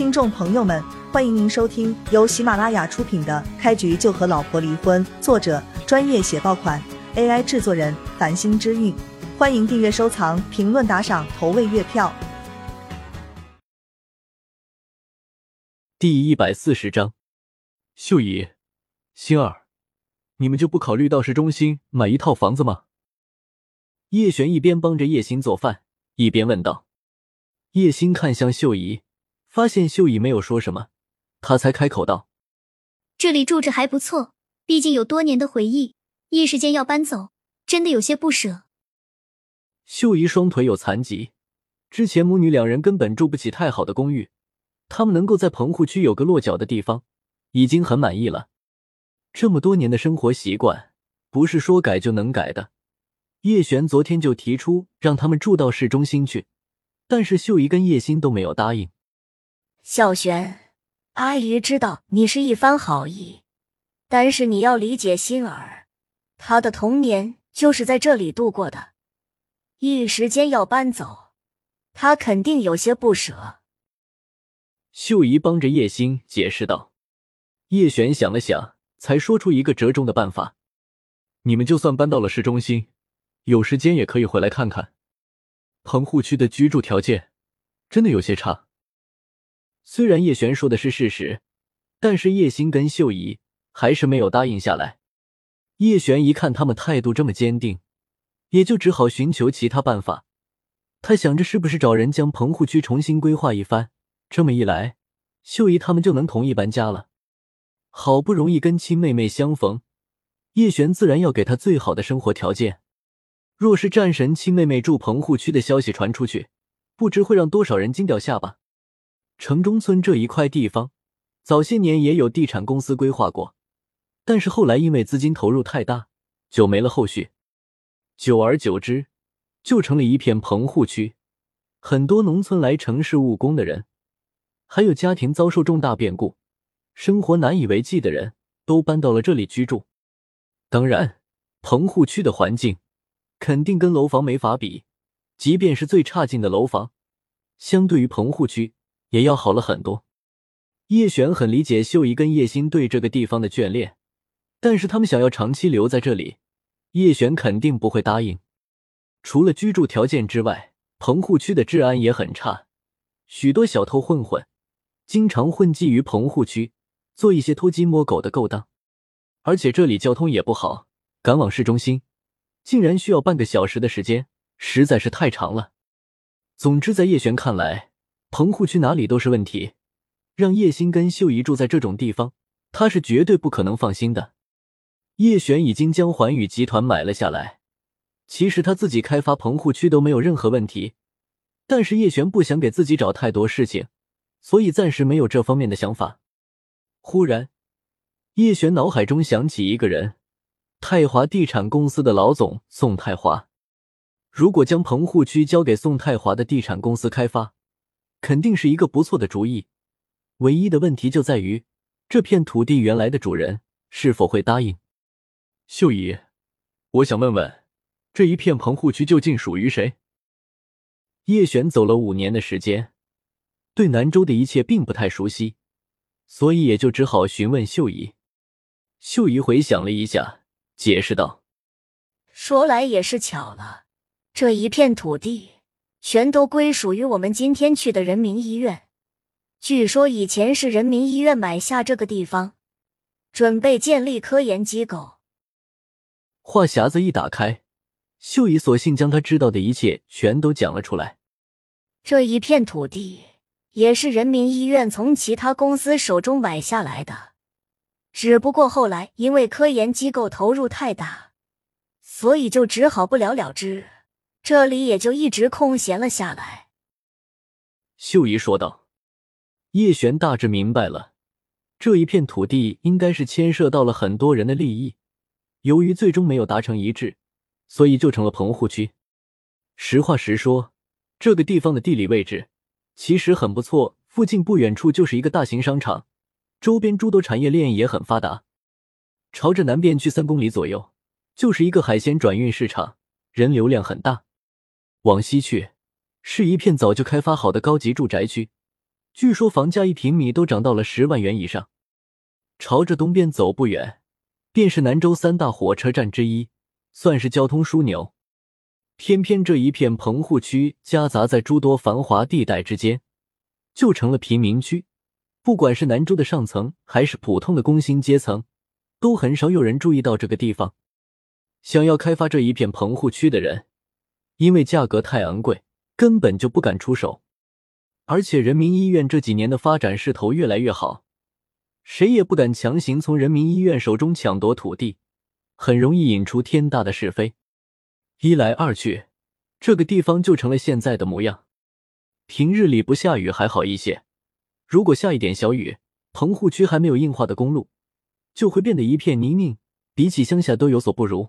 听众朋友们，欢迎您收听由喜马拉雅出品的《开局就和老婆离婚》，作者专业写爆款，AI 制作人繁星之韵。欢迎订阅、收藏、评论、打赏、投喂月票。第一百四十章，秀姨、星儿，你们就不考虑到市中心买一套房子吗？叶璇一边帮着叶星做饭，一边问道。叶星看向秀姨，发现秀姨没有说什么，他才开口道：“这里住着还不错，毕竟有多年的回忆，一时间要搬走，真的有些不舍。”秀姨双腿有残疾，之前母女两人根本住不起太好的公寓，他们能够在棚户区有个落脚的地方，已经很满意了。这么多年的生活习惯，不是说改就能改的。叶璇昨天就提出让他们住到市中心去。但是秀姨跟叶心都没有答应。小璇，阿姨知道你是一番好意，但是你要理解心儿，她的童年就是在这里度过的，一时间要搬走，她肯定有些不舍。秀姨帮着叶心解释道。叶璇想了想，才说出一个折中的办法：你们就算搬到了市中心，有时间也可以回来看看。棚户区的居住条件真的有些差。虽然叶璇说的是事实，但是叶星跟秀姨还是没有答应下来。叶璇一看他们态度这么坚定，也就只好寻求其他办法。他想着是不是找人将棚户区重新规划一番，这么一来，秀姨他们就能同意搬家了。好不容易跟亲妹妹相逢，叶璇自然要给她最好的生活条件。若是战神亲妹妹住棚户区的消息传出去，不知会让多少人惊掉下巴。城中村这一块地方，早些年也有地产公司规划过，但是后来因为资金投入太大，就没了后续。久而久之，就成了一片棚户区。很多农村来城市务工的人，还有家庭遭受重大变故、生活难以为继的人，都搬到了这里居住。当然，棚户区的环境。肯定跟楼房没法比，即便是最差劲的楼房，相对于棚户区也要好了很多。叶璇很理解秀姨跟叶星对这个地方的眷恋，但是他们想要长期留在这里，叶璇肯定不会答应。除了居住条件之外，棚户区的治安也很差，许多小偷混混经常混迹于棚户区，做一些偷鸡摸狗的勾当，而且这里交通也不好，赶往市中心。竟然需要半个小时的时间，实在是太长了。总之，在叶璇看来，棚户区哪里都是问题。让叶星跟秀姨住在这种地方，他是绝对不可能放心的。叶璇已经将环宇集团买了下来，其实他自己开发棚户区都没有任何问题。但是叶璇不想给自己找太多事情，所以暂时没有这方面的想法。忽然，叶璇脑海中想起一个人。泰华地产公司的老总宋泰华，如果将棚户区交给宋泰华的地产公司开发，肯定是一个不错的主意。唯一的问题就在于这片土地原来的主人是否会答应。秀姨，我想问问，这一片棚户区究竟属于谁？叶璇走了五年的时间，对南州的一切并不太熟悉，所以也就只好询问秀姨。秀姨回想了一下。解释道：“说来也是巧了，这一片土地全都归属于我们今天去的人民医院。据说以前是人民医院买下这个地方，准备建立科研机构。”话匣子一打开，秀姨索性将他知道的一切全都讲了出来。这一片土地也是人民医院从其他公司手中买下来的。只不过后来因为科研机构投入太大，所以就只好不了了之，这里也就一直空闲了下来。秀姨说道。叶璇大致明白了，这一片土地应该是牵涉到了很多人的利益，由于最终没有达成一致，所以就成了棚户区。实话实说，这个地方的地理位置其实很不错，附近不远处就是一个大型商场。周边诸多产业链也很发达，朝着南边去三公里左右，就是一个海鲜转运市场，人流量很大。往西去，是一片早就开发好的高级住宅区，据说房价一平米都涨到了十万元以上。朝着东边走不远，便是南州三大火车站之一，算是交通枢纽。偏偏这一片棚户区夹杂在诸多繁华地带之间，就成了贫民区。不管是南州的上层，还是普通的工薪阶层，都很少有人注意到这个地方。想要开发这一片棚户区的人，因为价格太昂贵，根本就不敢出手。而且人民医院这几年的发展势头越来越好，谁也不敢强行从人民医院手中抢夺土地，很容易引出天大的是非。一来二去，这个地方就成了现在的模样。平日里不下雨还好一些，如果下一点小雨，棚户区还没有硬化的公路，就会变得一片泥泞，比起乡下都有所不如。